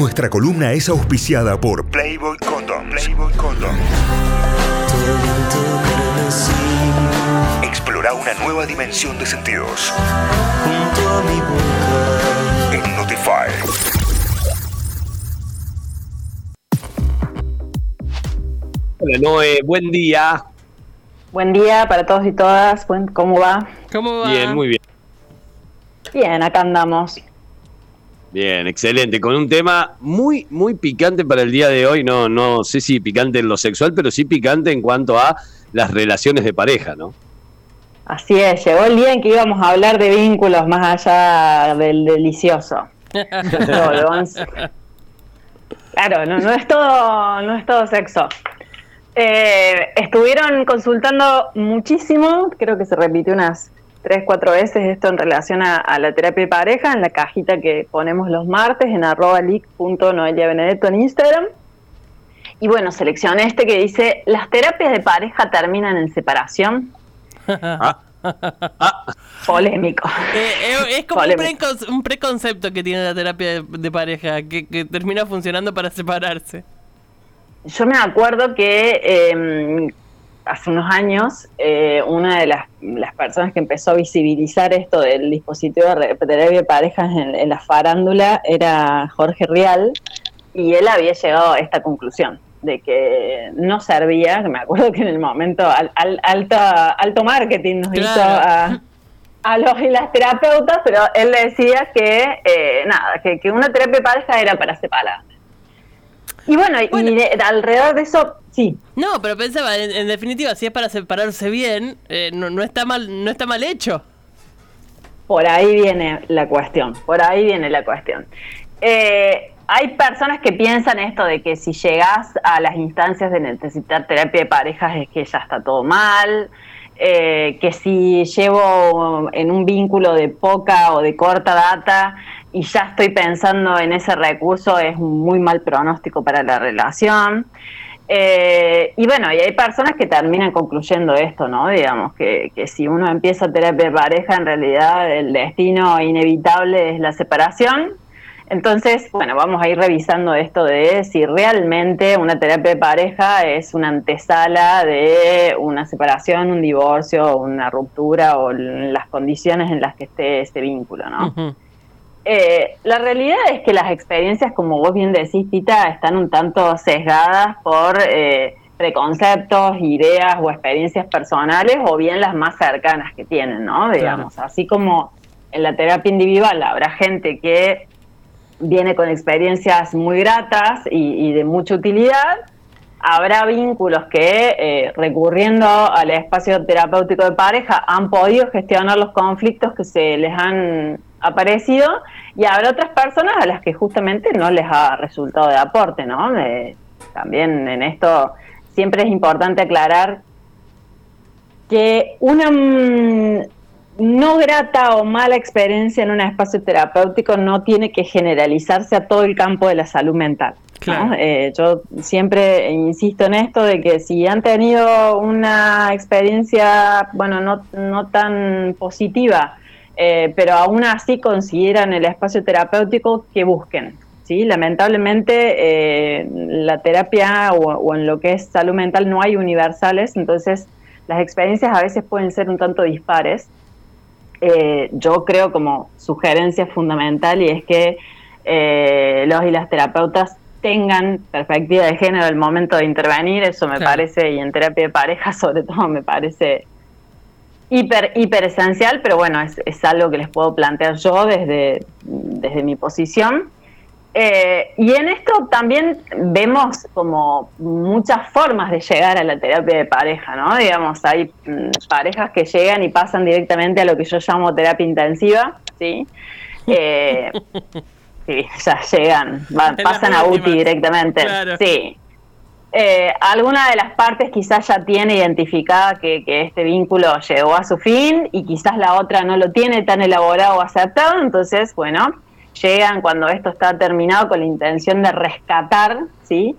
Nuestra columna es auspiciada por Playboy Condom. Playboy Condom. Explora una nueva dimensión de sentidos. En Notify. Hola Noé, buen día. Buen día para todos y todas. ¿Cómo va? ¿Cómo va? Bien, muy bien. Bien, acá andamos. Bien, excelente. Con un tema muy, muy picante para el día de hoy. No, no sé si picante en lo sexual, pero sí picante en cuanto a las relaciones de pareja, ¿no? Así es, llegó el día en que íbamos a hablar de vínculos más allá del delicioso. claro, no, no es todo, no es todo sexo. Eh, estuvieron consultando muchísimo, creo que se repitió unas tres, cuatro veces esto en relación a, la terapia de pareja, en la cajita que ponemos los martes en arroba Benedetto en Instagram. Y bueno, seleccioné este que dice, ¿las terapias de pareja terminan en separación? Polémico. Eh, eh, es como un, preconcepto que tiene la terapia de, pareja, que termina funcionando para separarse. Yo me acuerdo que em, hace unos años eh, una de las, personas que empezó a visibilizar esto del dispositivo de terapia de parejas en, la farándula era Jorge Rial y él había llegado a esta conclusión de que no servía, me acuerdo que en el momento al, alto, alto marketing nos hizo a, los y las terapeutas, pero él decía que eh, nada, que, que, una terapia de pareja era para separar y bueno, y alrededor de eso, sí. No, pero pensaba, en, definitiva, si es para separarse bien, eh, no, está mal, no está mal hecho. Por ahí viene la cuestión, por ahí viene la cuestión. Eh, hay personas que piensan esto de que si llegas a las instancias de necesitar terapia de parejas es que ya está todo mal, eh, que si llevo en un vínculo de poca o de corta data y ya estoy pensando en ese recurso, es un muy mal pronóstico para la relación. Eh, y bueno, y hay personas que terminan concluyendo esto, ¿no? Digamos, que, que si uno empieza terapia de pareja, en realidad el destino inevitable es la separación entonces, bueno, vamos a ir revisando esto de si realmente una terapia de pareja es una antesala de una separación, un divorcio, una ruptura o las condiciones en las que esté ese vínculo, ¿no? Eh, la realidad es que las experiencias, como vos bien decís, Tita, están un tanto sesgadas por eh, preconceptos, ideas o experiencias personales o bien las más cercanas que tienen, ¿no? Digamos, así como en la terapia individual habrá gente que viene con experiencias muy gratas y, de mucha utilidad. Habrá vínculos que, eh, recurriendo al espacio terapéutico de pareja, han podido gestionar los conflictos que se les han aparecido y habrá otras personas a las que justamente no les ha resultado de aporte, ¿no? también en esto siempre es importante aclarar que una no grata o mala experiencia en un espacio terapéutico no tiene que generalizarse a todo el campo de la salud mental. Eh, yo siempre insisto en esto de que si han tenido una experiencia, bueno, no, no tan positiva, eh, pero aún así consideran el espacio terapéutico que busquen. ¿sí? Lamentablemente eh, la terapia o, o en lo que es salud mental no hay universales, entonces las experiencias a veces pueden ser un tanto dispares. Eh, yo creo como sugerencia fundamental y es que eh, los y las terapeutas tengan perspectiva de género al momento de intervenir, eso me parece, y en terapia de pareja sobre todo me parece hiper, hiper esencial, pero bueno, es, es algo que les puedo plantear yo desde, desde mi posición. Eh, y en esto también vemos como muchas formas de llegar a la terapia de pareja, ¿no? Digamos, hay mm, parejas que llegan y pasan directamente a lo que yo llamo terapia intensiva, ¿sí? Eh, sí, ya llegan, pasan a UTI directamente, sí. Eh, alguna de las partes quizás ya tiene identificada que, que, este vínculo llegó a su fin y quizás la otra no lo tiene tan elaborado o aceptado, entonces, bueno, llegan cuando esto está terminado con la intención de rescatar, ¿sí?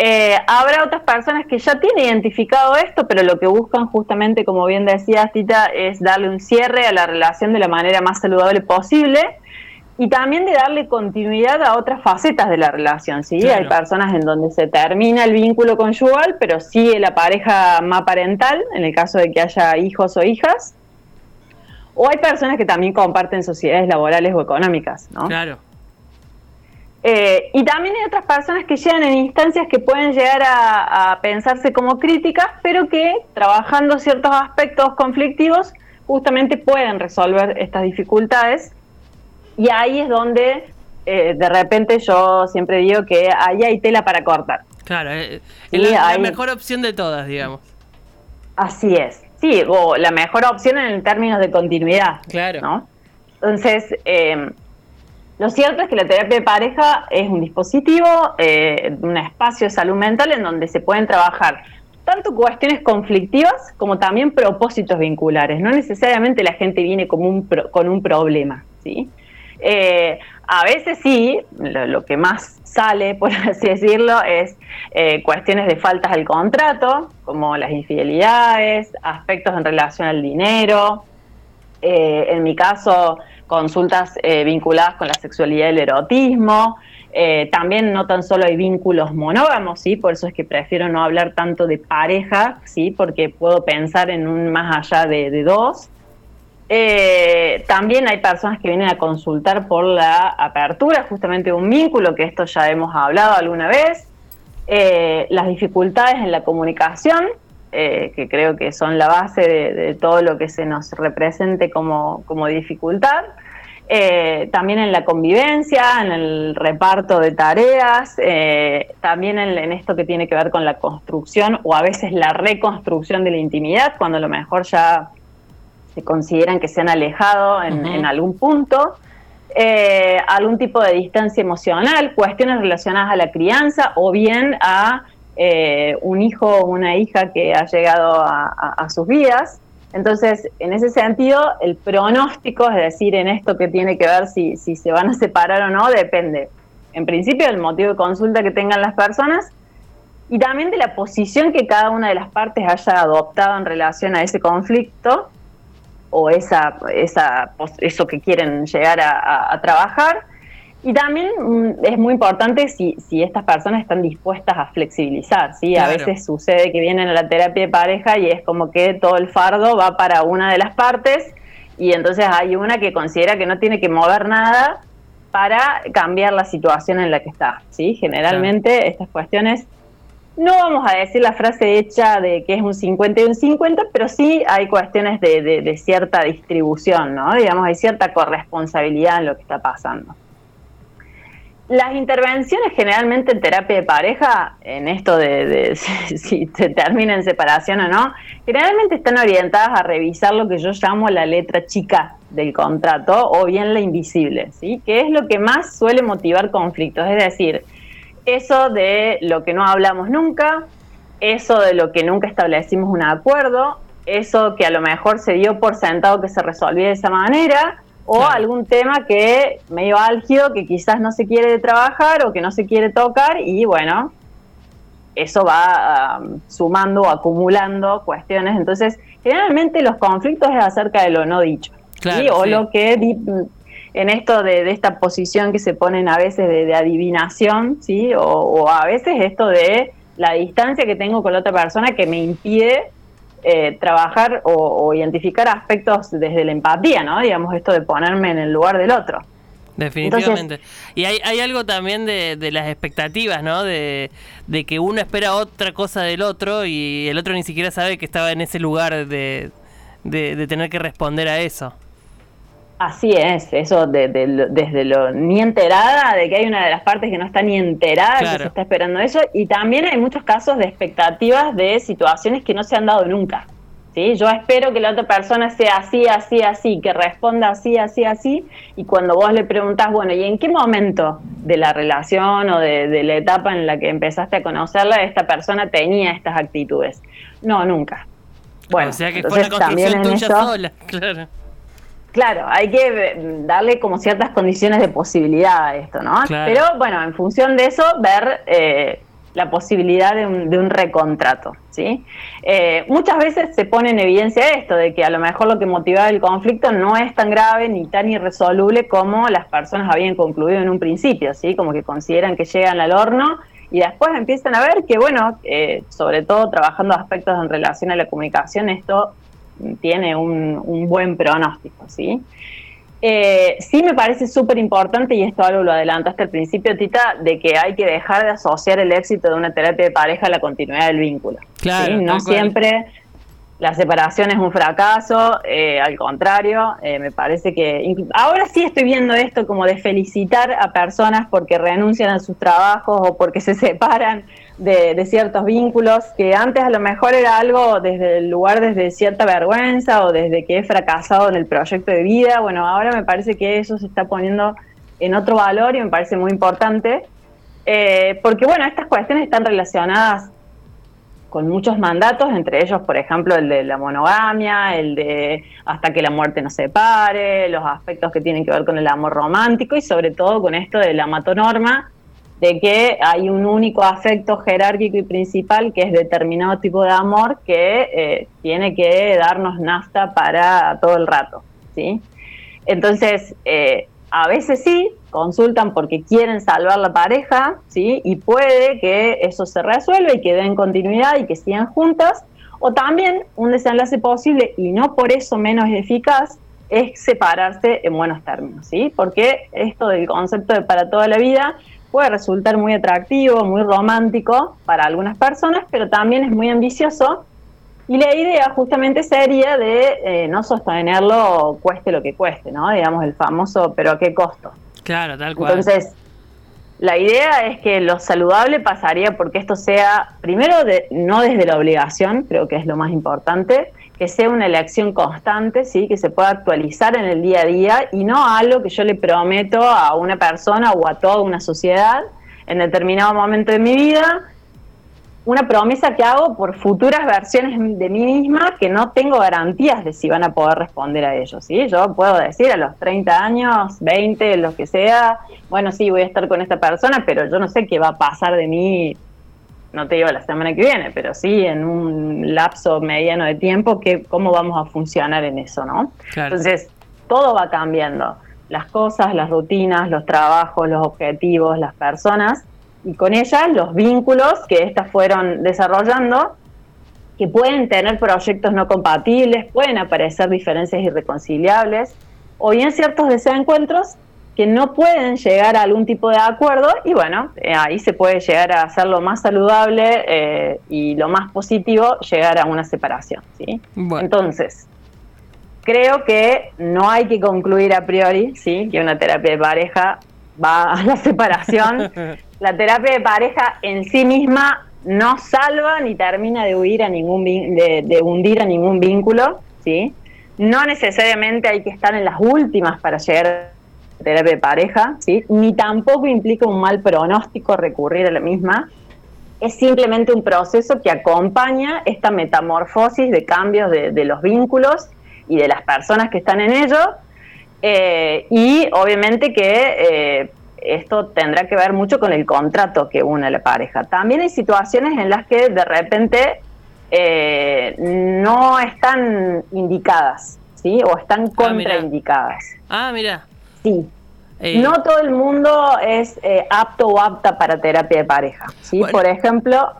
Eh, habrá otras personas que ya tienen identificado esto, pero lo que buscan justamente, como bien decía Tita, es darle un cierre a la relación de la manera más saludable posible. y también de darle continuidad a otras facetas de la relación, ¿sí? Hay personas en donde se termina el vínculo conyugal, pero sigue la pareja más parental, en el caso de que haya hijos o hijas. O hay personas que también comparten sociedades laborales o económicas, ¿no? Claro. Eh, y también hay otras personas que llegan en instancias que pueden llegar a, a pensarse como críticas, pero que trabajando ciertos aspectos conflictivos justamente pueden resolver estas dificultades y ahí es donde eh, de repente yo siempre digo que ahí hay tela para cortar. Claro, eh, es la, mejor opción de todas, digamos. Así es. Sí, o la mejor opción en términos de continuidad. Claro. ¿no? Entonces, em, lo cierto es que la terapia de pareja es un dispositivo, eh, un espacio de salud mental en donde se pueden trabajar tanto cuestiones conflictivas como también propósitos vinculares. No necesariamente la gente viene como un con un problema, ¿sí? Eh, a veces sí, lo, que más sale, por así decirlo, es eh, cuestiones de faltas al contrato, como las infidelidades, aspectos en relación al dinero, eh, en mi caso, consultas vinculadas con la sexualidad y el erotismo. también no tan solo hay vínculos monógamos, ¿sí? por eso es que prefiero no hablar tanto de pareja, ¿sí? porque puedo pensar en un más allá de dos. Eh, también hay personas que vienen a consultar por la apertura justamente un vínculo, que esto ya hemos hablado alguna vez, eh, las dificultades en la comunicación, eh, que creo que son la base de, todo lo que se nos represente como, dificultad, también en la convivencia, en el reparto de tareas, también en, en esto que tiene que ver con la construcción o a veces la reconstrucción de la intimidad, cuando a lo mejor ya consideran que se han alejado en, algún punto, eh, algún tipo de distancia emocional, cuestiones relacionadas a la crianza o bien a eh, un hijo o una hija que ha llegado a, sus vidas. Entonces, en ese sentido, el pronóstico, es decir, en esto que tiene que ver si, si se van a separar o no, depende, en principio, del motivo de consulta que tengan las personas y también de la posición que cada una de las partes haya adoptado en relación a ese conflicto o esa, esa, eso que quieren llegar a, trabajar. Y también mm, es muy importante si, si, estas personas están dispuestas a flexibilizar, ¿sí? A veces sucede que vienen a la terapia de pareja y es como que todo el fardo va para una de las partes y entonces hay una que considera que no tiene que mover nada para cambiar la situación en la que está, ¿sí? Generalmente estas cuestiones no vamos a decir la frase hecha de que es un 50 y un 50, pero sí hay cuestiones de, cierta distribución, ¿no? Digamos, hay cierta corresponsabilidad en lo que está pasando. Las intervenciones generalmente en terapia de pareja, en esto de, si, se termina en separación o no, generalmente están orientadas a revisar lo que yo llamo la letra chica del contrato o bien la invisible, ¿sí? Que es lo que más suele motivar conflictos, es decir, eso de lo que no hablamos nunca, eso de lo que nunca establecimos un acuerdo, eso que a lo mejor se dio por sentado que se resolvía de esa manera, o algún tema que medio álgido que quizás no se quiere trabajar o que no se quiere tocar y bueno, eso va um, sumando o acumulando cuestiones. Entonces, generalmente los conflictos es acerca de lo no dicho. O lo que en esto de, esta posición que se ponen a veces de, adivinación, ¿sí? O, a veces esto de la distancia que tengo con la otra persona que me impide eh, trabajar o, identificar aspectos desde la empatía, ¿no? Digamos, esto de ponerme en el lugar del otro. Definitivamente. y hay, hay algo también de, las expectativas, ¿no? De, de, que uno espera otra cosa del otro y el otro ni siquiera sabe que estaba en ese lugar de, de tener que responder a eso. Así es, eso de, desde lo ni enterada, de que hay una de las partes que no está ni enterada, que se está esperando eso, y también hay muchos casos de expectativas de situaciones que no se han dado nunca. ¿sí? Yo espero que la otra persona sea así, así, así, que responda así, así, así, y cuando vos le preguntás, bueno, ¿y en qué momento de la relación o de, la etapa en la que empezaste a conocerla, esta persona tenía estas actitudes? No, nunca. Bueno, o sea que fue una construcción tuya sola, claro. Claro, hay que darle como ciertas condiciones de posibilidad a esto, ¿no? Pero bueno, en función de eso, ver eh, la posibilidad de un, de un recontrato. ¿sí? Eh, muchas veces se pone en evidencia esto, de que a lo mejor lo que motivaba el conflicto no es tan grave ni tan irresoluble como las personas habían concluido en un principio, ¿sí? como que consideran que llegan al horno y después empiezan a ver que, bueno, eh, sobre todo trabajando aspectos en relación a la comunicación, esto tiene un, un buen pronóstico. ¿sí? Eh, sí me parece súper importante, y esto algo lo adelantaste al principio, Tita, de que hay que dejar de asociar el éxito de una terapia de pareja a la continuidad del vínculo. Claro, No siempre la separación es un fracaso, eh, al contrario, eh, me parece que ahora sí estoy viendo esto como de felicitar a personas porque renuncian a sus trabajos o porque se separan de, ciertos vínculos, que antes a lo mejor era algo desde el lugar desde cierta vergüenza o desde que he fracasado en el proyecto de vida, bueno, ahora me parece que eso se está poniendo en otro valor y me parece muy importante, eh, porque bueno, estas cuestiones están relacionadas con muchos mandatos, entre ellos, por ejemplo, el de la monogamia, el de hasta que la muerte nos separe, los aspectos que tienen que ver con el amor romántico y sobre todo con esto de la matonorma, de que hay un único afecto jerárquico y principal que es determinado tipo de amor que eh, tiene que darnos nafta para todo el rato, ¿sí? Entonces, eh, a veces sí, consultan porque quieren salvar la pareja, ¿sí? Y puede que eso se resuelva y que den continuidad y que sigan juntas, o también un desenlace posible y no por eso menos eficaz es separarse en buenos términos, ¿sí? Porque esto del concepto de para toda la vida puede resultar muy atractivo, muy romántico para algunas personas, pero también es muy ambicioso. Y la idea justamente sería de eh, no sostenerlo cueste lo que cueste, ¿no? Digamos el famoso, pero a qué costo. Claro, tal cual. Entonces, la idea es que lo saludable pasaría porque esto sea, primero, de, no desde la obligación, creo que es lo más importante, que sea una elección constante, ¿sí? que se pueda actualizar en el día a día y no algo que yo le prometo a una persona o a toda una sociedad en determinado momento de mi vida, una promesa que hago por futuras versiones de mí misma que no tengo garantías de si van a poder responder a ello. ¿sí? Yo puedo decir a los 30 años, 20, lo que sea, bueno, sí, voy a estar con esta persona, pero yo no sé qué va a pasar de mí no te digo la semana que viene, pero sí en un lapso mediano de tiempo, que, cómo vamos a funcionar en eso, ¿no? Entonces, todo va cambiando. Las cosas, las rutinas, los trabajos, los objetivos, las personas, y con ellas los vínculos que éstas fueron desarrollando, que pueden tener proyectos no compatibles, pueden aparecer diferencias irreconciliables, o bien ciertos desencuentros que no pueden llegar a algún tipo de acuerdo y bueno, eh, ahí se puede llegar a hacer lo más saludable eh, y lo más positivo, llegar a una separación. ¿sí? Entonces, creo que no hay que concluir a priori ¿sí? que una terapia de pareja va a la separación. la terapia de pareja en sí misma no salva ni termina de huir a ningún de, de hundir a ningún vínculo, ¿sí? No necesariamente hay que estar en las últimas para llegar terapia de pareja, ¿sí? ni tampoco implica un mal pronóstico recurrir a la misma. Es simplemente un proceso que acompaña esta metamorfosis de cambios de, los vínculos y de las personas que están en ello. Eh, y obviamente que eh, esto tendrá que ver mucho con el contrato que une a la pareja. También hay situaciones en las que de repente eh, no están indicadas, ¿sí? O están ah, contraindicadas. Ah, mira. Sí. Eh, no todo el mundo es eh, apto o apta para terapia de pareja. ¿sí? Por ejemplo...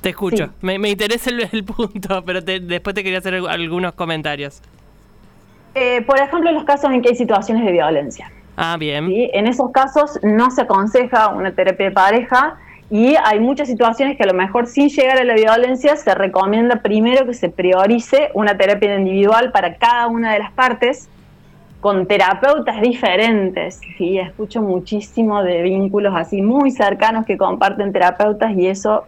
Te escucho. Me, interesa el, punto, pero después te quería hacer algunos comentarios. Eh, por ejemplo, en los casos en que hay situaciones de violencia. Ah, bien. En esos casos no se aconseja una terapia de pareja y hay muchas situaciones que a lo mejor sin llegar a la violencia se recomienda primero que se priorice una terapia individual para cada una de las partes con terapeutas diferentes. ¿sí? Escucho muchísimo de vínculos así muy cercanos que comparten terapeutas y eso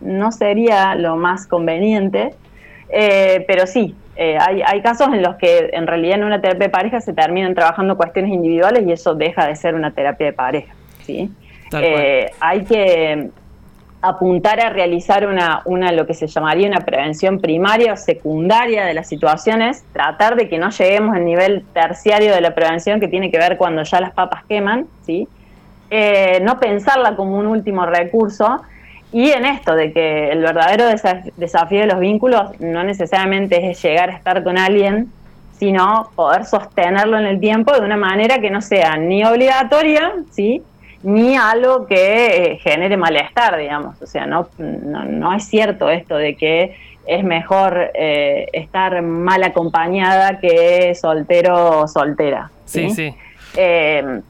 no sería lo más conveniente. Eh, pero sí, eh, hay, hay, casos en los que en realidad en una terapia de pareja se terminan trabajando cuestiones individuales y eso deja de ser una terapia de pareja. ¿sí? Eh, hay que apuntar a realizar una, una, lo que se llamaría una prevención primaria o secundaria de las situaciones, tratar de que no lleguemos al nivel terciario de la prevención que tiene que ver cuando ya las papas queman, ¿sí? Eh, no pensarla como un último recurso y en esto de que el verdadero desafío de los vínculos no necesariamente es llegar a estar con alguien, sino poder sostenerlo en el tiempo de una manera que no sea ni obligatoria, ¿sí? Ni algo que eh, genere malestar, digamos. O sea, no, no, es cierto esto de que es mejor eh, estar mal acompañada que soltero o soltera. Sí, sí. Eh,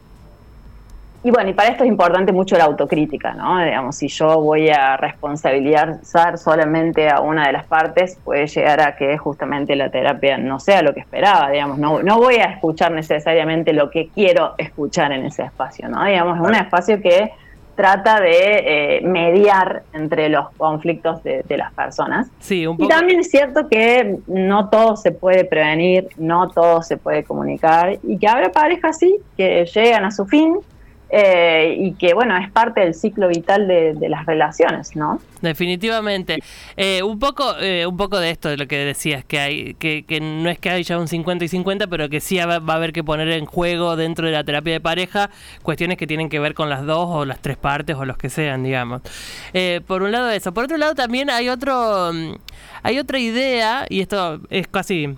y bueno, y para esto es importante mucho la autocrítica, ¿no? Digamos, si yo voy a responsabilizar solamente a una de las partes, puede llegar a que justamente la terapia no sea lo que esperaba, digamos, no, no voy a escuchar necesariamente lo que quiero escuchar en ese espacio, ¿no? Digamos, es un espacio que trata de eh, mediar entre los conflictos de, las personas. Sí, un poco. Y también es cierto que no todo se puede prevenir, no todo se puede comunicar y que habrá parejas sí que llegan a su fin eh, y que bueno es parte del ciclo vital de, las relaciones, ¿no? Definitivamente. Eh, un poco, eh, un poco de esto de lo que decías que hay, que, que no es que haya un 50 y 50, pero que sí va, a haber que poner en juego dentro de la terapia de pareja cuestiones que tienen que ver con las dos o las tres partes o los que sean, digamos. por un lado eso. Por otro lado también hay otro, mm, hay otra idea y esto es casi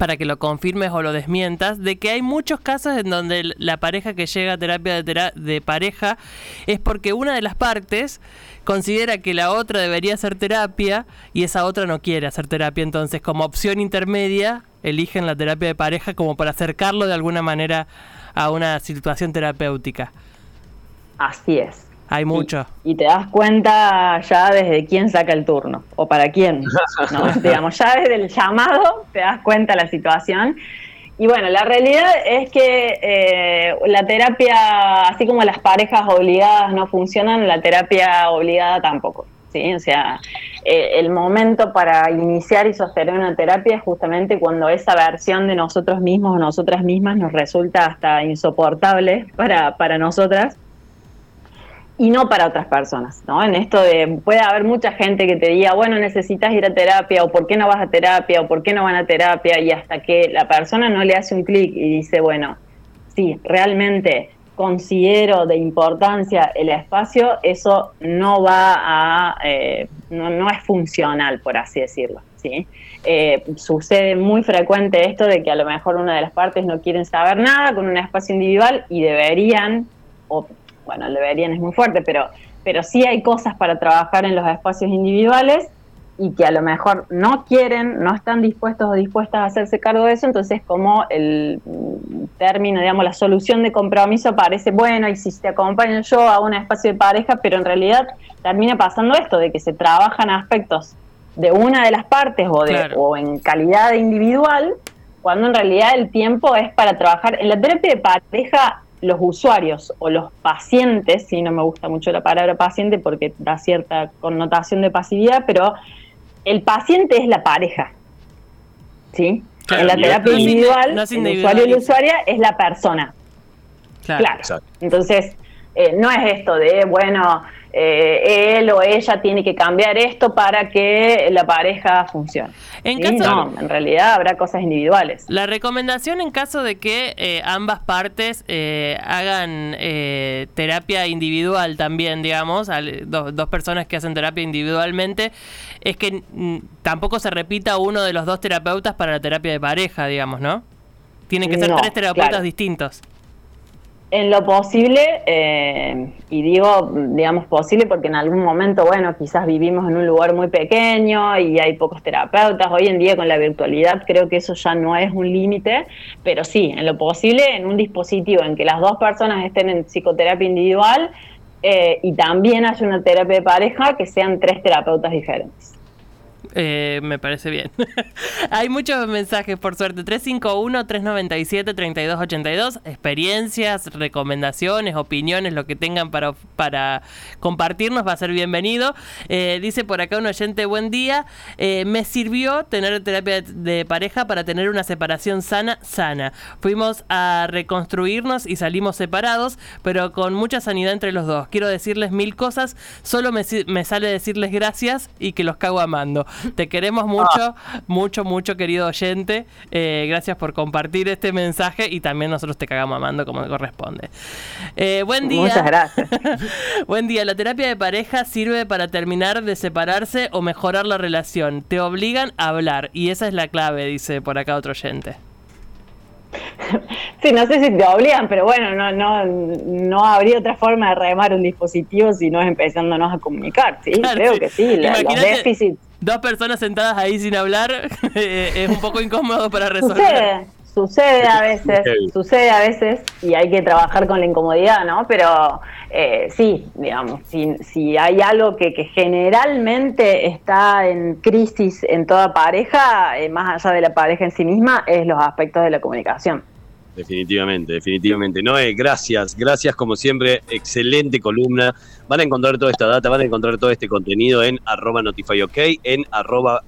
para que lo confirmes o lo desmientas, de que hay muchos casos en donde la pareja que llega a terapia de, pareja es porque una de las partes considera que la otra debería hacer terapia y esa otra no quiere hacer terapia. Entonces, como opción intermedia, eligen la terapia de pareja como para acercarlo de alguna manera a una situación terapéutica. Así es. Hay mucho. Y, te das cuenta ya desde quién saca el turno o para quién. ¿no? Digamos, ya desde el llamado te das cuenta la situación. Y bueno, la realidad es que eh, la terapia, así como las parejas obligadas no funcionan, la terapia obligada tampoco. ¿sí? O sea, eh, el momento para iniciar y sostener una terapia es justamente cuando esa versión de nosotros mismos o nosotras mismas nos resulta hasta insoportable para, para nosotras y no para otras personas, ¿no? En esto de, puede haber mucha gente que te diga, bueno, necesitas ir a terapia, o por qué no vas a terapia, o por qué no van a terapia, y hasta que la persona no le hace un clic y dice, bueno, sí, realmente considero de importancia el espacio, eso no va a, eh, no, es funcional, por así decirlo, ¿sí? Eh, sucede muy frecuente esto de que a lo mejor una de las partes no quieren saber nada con un espacio individual y deberían, o bueno, el deberían es muy fuerte, pero, pero sí hay cosas para trabajar en los espacios individuales y que a lo mejor no quieren, no están dispuestos o dispuestas a hacerse cargo de eso, entonces como el término, digamos, la solución de compromiso parece bueno y si te acompaño yo a un espacio de pareja, pero en realidad termina pasando esto, de que se trabajan aspectos de una de las partes o, de, o en calidad individual, cuando en realidad el tiempo es para trabajar. En la terapia de pareja los usuarios o los pacientes, si no me gusta mucho la palabra paciente porque da cierta connotación de pasividad, pero el paciente es la pareja. ¿Sí? en la terapia individual, el usuario y la usuaria es la persona. Claro. Entonces, eh, no es esto de, bueno, eh, él o ella tiene que cambiar esto para que la pareja funcione. En no, en realidad habrá cosas individuales. La recomendación en caso de que eh, ambas partes eh, hagan terapia individual también, digamos, dos, personas que hacen terapia individualmente, es que mm, tampoco se repita uno de los dos terapeutas para la terapia de pareja, digamos, ¿no? Tienen que ser tres terapeutas distintos. En lo posible, eh, y digo, digamos, posible porque en algún momento, bueno, quizás vivimos en un lugar muy pequeño y hay pocos terapeutas. Hoy en día con la virtualidad creo que eso ya no es un límite, pero sí, en lo posible, en un dispositivo en que las dos personas estén en psicoterapia individual eh, y también haya una terapia de pareja, que sean tres terapeutas diferentes. Eh, me parece bien. Hay muchos mensajes, por suerte. 351-397-3282. Experiencias, recomendaciones, opiniones, lo que tengan para, para compartirnos va a ser bienvenido. Eh, dice por acá un oyente, buen día. Eh, me sirvió tener terapia de pareja para tener una separación sana, sana. Fuimos a reconstruirnos y salimos separados, pero con mucha sanidad entre los dos. Quiero decirles mil cosas, solo me, me sale decirles gracias y que los cago amando. Te queremos mucho, mucho, mucho, querido oyente. Eh, gracias por compartir este mensaje y también nosotros te cagamos amando como corresponde. Eh, buen día. Muchas gracias. buen día. La terapia de pareja sirve para terminar de separarse o mejorar la relación. Te obligan a hablar y esa es la clave, dice por acá otro oyente. Sí, no sé si te obligan, pero bueno, no, no, no habría otra forma de remar un dispositivo si no es empezándonos a comunicar, ¿sí? Creo que sí, los déficits. Dos personas sentadas ahí sin hablar eh, es un poco incómodo para resolver. Sucede, sucede a veces, sucede a veces y hay que trabajar con la incomodidad, ¿no? Pero eh, sí, digamos, si, si hay algo que, que, generalmente está en crisis en toda pareja, eh, más allá de la pareja en sí misma, es los aspectos de la comunicación. Definitivamente, definitivamente. Noé, gracias, gracias como siempre, excelente columna. Van a encontrar toda esta data, van a encontrar todo este contenido en arroba notifyok, en arroba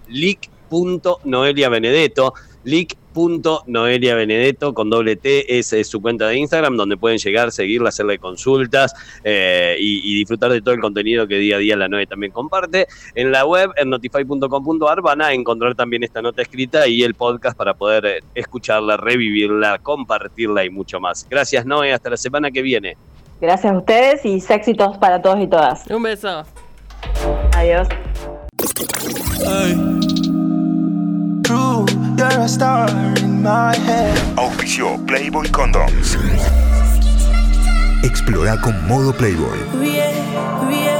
leak.noeliabenedetto, leak.noeliabenedetto con doble T, es, es, su cuenta de Instagram donde pueden llegar, seguirla, hacerle consultas eh, y, y, disfrutar de todo el contenido que día a día la Noé también comparte. En la web, en notify.com.ar, van a encontrar también esta nota escrita y el podcast para poder eh, escucharla, revivirla, compartirla y mucho más. Gracias Noé, hasta la semana que viene. Gracias a ustedes y éxitos para todos y todas. Un beso. Adiós. Auspicio Playboy Condoms. Explora con modo Playboy. Yeah, yeah, yeah.